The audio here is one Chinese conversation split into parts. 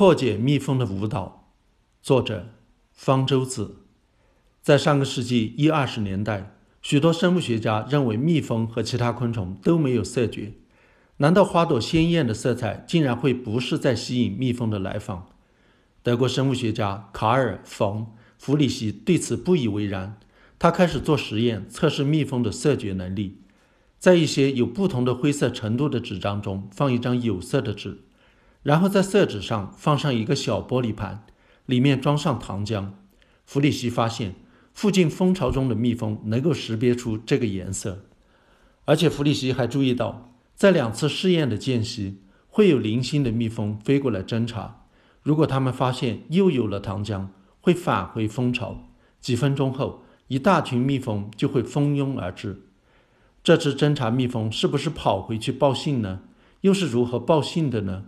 破解蜜蜂的舞蹈，作者方舟子。在上个世纪一二十年代，许多生物学家认为蜜蜂和其他昆虫都没有色觉。难道花朵鲜艳的色彩竟然会不是在吸引蜜蜂的来访？德国生物学家卡尔·冯·弗里希对此不以为然。他开始做实验，测试蜜蜂的色觉能力。在一些有不同的灰色程度的纸张中放一张有色的纸，然后在色纸上放上一个小玻璃盘，里面装上糖浆。弗里希发现。附近蜂巢中的蜜蜂能够识别出这个颜色，而且弗里希还注意到，在两次试验的间隙，会有零星的蜜蜂飞过来侦查。如果他们发现又有了糖浆，会返回蜂巢。几分钟后，一大群蜜蜂就会蜂拥而至。这只侦察蜜蜂是不是跑回去报信呢？又是如何报信的呢？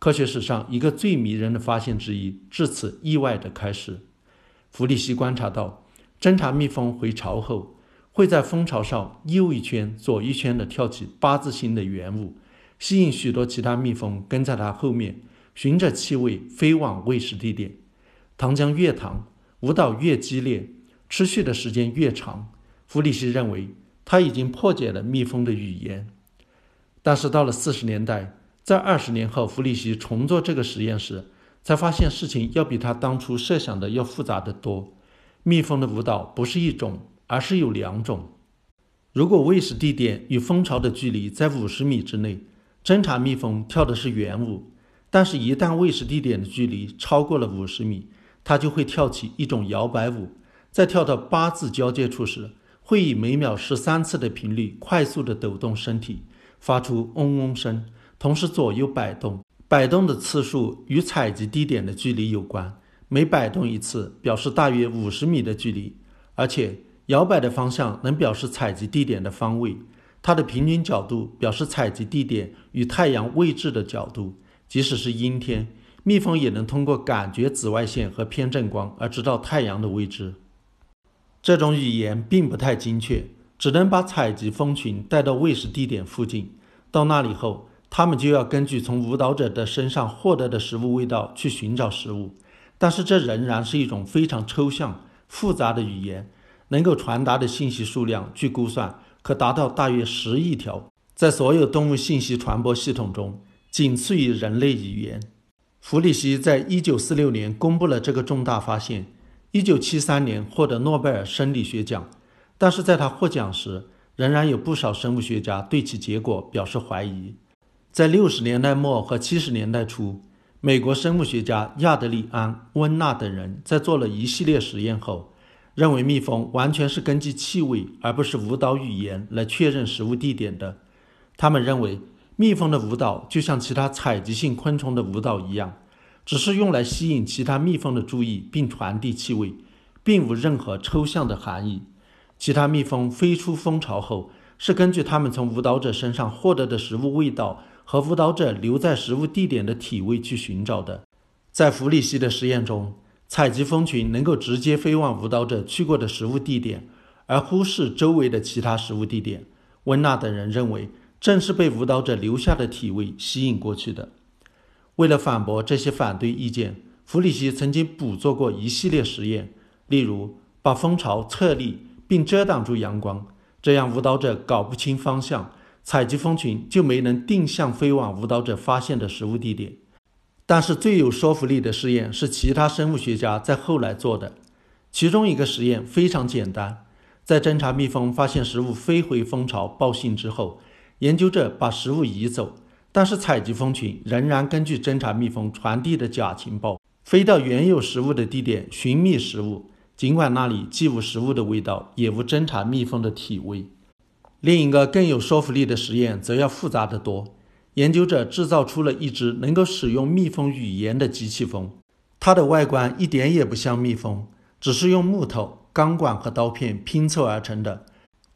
科学史上一个最迷人的发现之一，至此意外的开始。弗里希观察到。侦察蜜蜂回巢后，会在蜂巢上右一圈、左一圈地跳起八字形的圆舞，吸引许多其他蜜蜂跟在它后面，循着气味飞往喂食地点。糖浆越糖，舞蹈越激烈，持续的时间越长。弗里希认为他已经破解了蜜蜂的语言。但是到了四十年代，在二十年后，弗里希重做这个实验时，才发现事情要比他当初设想的要复杂得多。蜜蜂的舞蹈不是一种，而是有两种。如果喂食地点与蜂巢的距离在五十米之内，侦察蜜蜂跳的是圆舞；但是，一旦喂食地点的距离超过了五十米，它就会跳起一种摇摆舞。在跳到八字交界处时，会以每秒十三次的频率快速地抖动身体，发出嗡嗡声，同时左右摆动。摆动的次数与采集地点的距离有关。每摆动一次，表示大约五十米的距离，而且摇摆的方向能表示采集地点的方位。它的平均角度表示采集地点与太阳位置的角度。即使是阴天，蜜蜂也能通过感觉紫外线和偏振光而知道太阳的位置。这种语言并不太精确，只能把采集蜂群带到喂食地点附近。到那里后，他们就要根据从舞蹈者的身上获得的食物味道去寻找食物。但是这仍然是一种非常抽象、复杂的语言，能够传达的信息数量，据估算可达到大约十亿条，在所有动物信息传播系统中，仅次于人类语言。弗里希在一九四六年公布了这个重大发现，一九七三年获得诺贝尔生理学奖，但是在他获奖时，仍然有不少生物学家对其结果表示怀疑。在六十年代末和七十年代初。美国生物学家亚德里安·温纳等人在做了一系列实验后，认为蜜蜂完全是根据气味而不是舞蹈语言来确认食物地点的。他们认为，蜜蜂的舞蹈就像其他采集性昆虫的舞蹈一样，只是用来吸引其他蜜蜂的注意并传递气味，并无任何抽象的含义。其他蜜蜂飞出蜂巢后，是根据它们从舞蹈者身上获得的食物味道。和舞蹈者留在食物地点的体位去寻找的。在弗里希的实验中，采集蜂群能够直接飞往舞蹈者去过的食物地点，而忽视周围的其他食物地点。温纳等人认为，正是被舞蹈者留下的体位吸引过去的。为了反驳这些反对意见，弗里希曾经补做过一系列实验，例如把蜂巢侧立并遮挡住阳光，这样舞蹈者搞不清方向。采集蜂群就没能定向飞往舞蹈者发现的食物地点，但是最有说服力的试验是其他生物学家在后来做的。其中一个实验非常简单，在侦察蜜蜂发现食物飞回蜂巢报信之后，研究者把食物移走，但是采集蜂群仍然根据侦察蜜蜂传递的假情报，飞到原有食物的地点寻觅食物，尽管那里既无食物的味道，也无侦察蜜蜂的体味。另一个更有说服力的实验则要复杂得多。研究者制造出了一只能够使用蜜蜂语言的机器蜂，它的外观一点也不像蜜蜂，只是用木头、钢管和刀片拼凑而成的。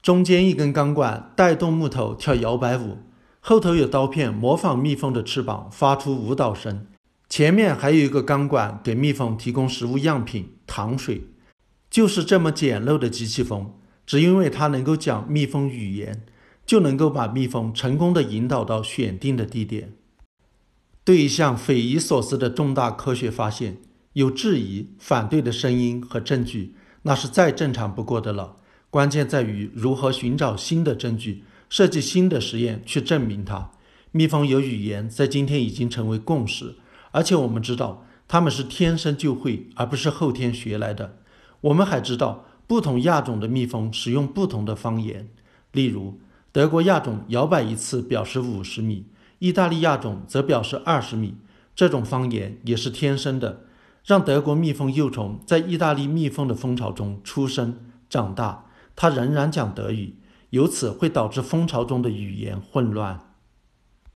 中间一根钢管带动木头跳摇摆舞，后头有刀片模仿蜜蜂的翅膀发出舞蹈声，前面还有一个钢管给蜜蜂提供食物样品——糖水。就是这么简陋的机器蜂。只因为它能够讲蜜蜂语言，就能够把蜜蜂成功的引导到选定的地点。对一项匪夷所思的重大科学发现有质疑、反对的声音和证据，那是再正常不过的了。关键在于如何寻找新的证据，设计新的实验去证明它。蜜蜂有语言，在今天已经成为共识，而且我们知道它们是天生就会，而不是后天学来的。我们还知道，不同亚种的蜜蜂使用不同的方言，例如，德国亚种摇摆一次表示五十米。意大利亚种则表示二十米，这种方言也是天生的，让德国蜜蜂幼虫在意大利蜜蜂的蜂巢中出生长大，它仍然讲德语，由此会导致蜂巢中的语言混乱。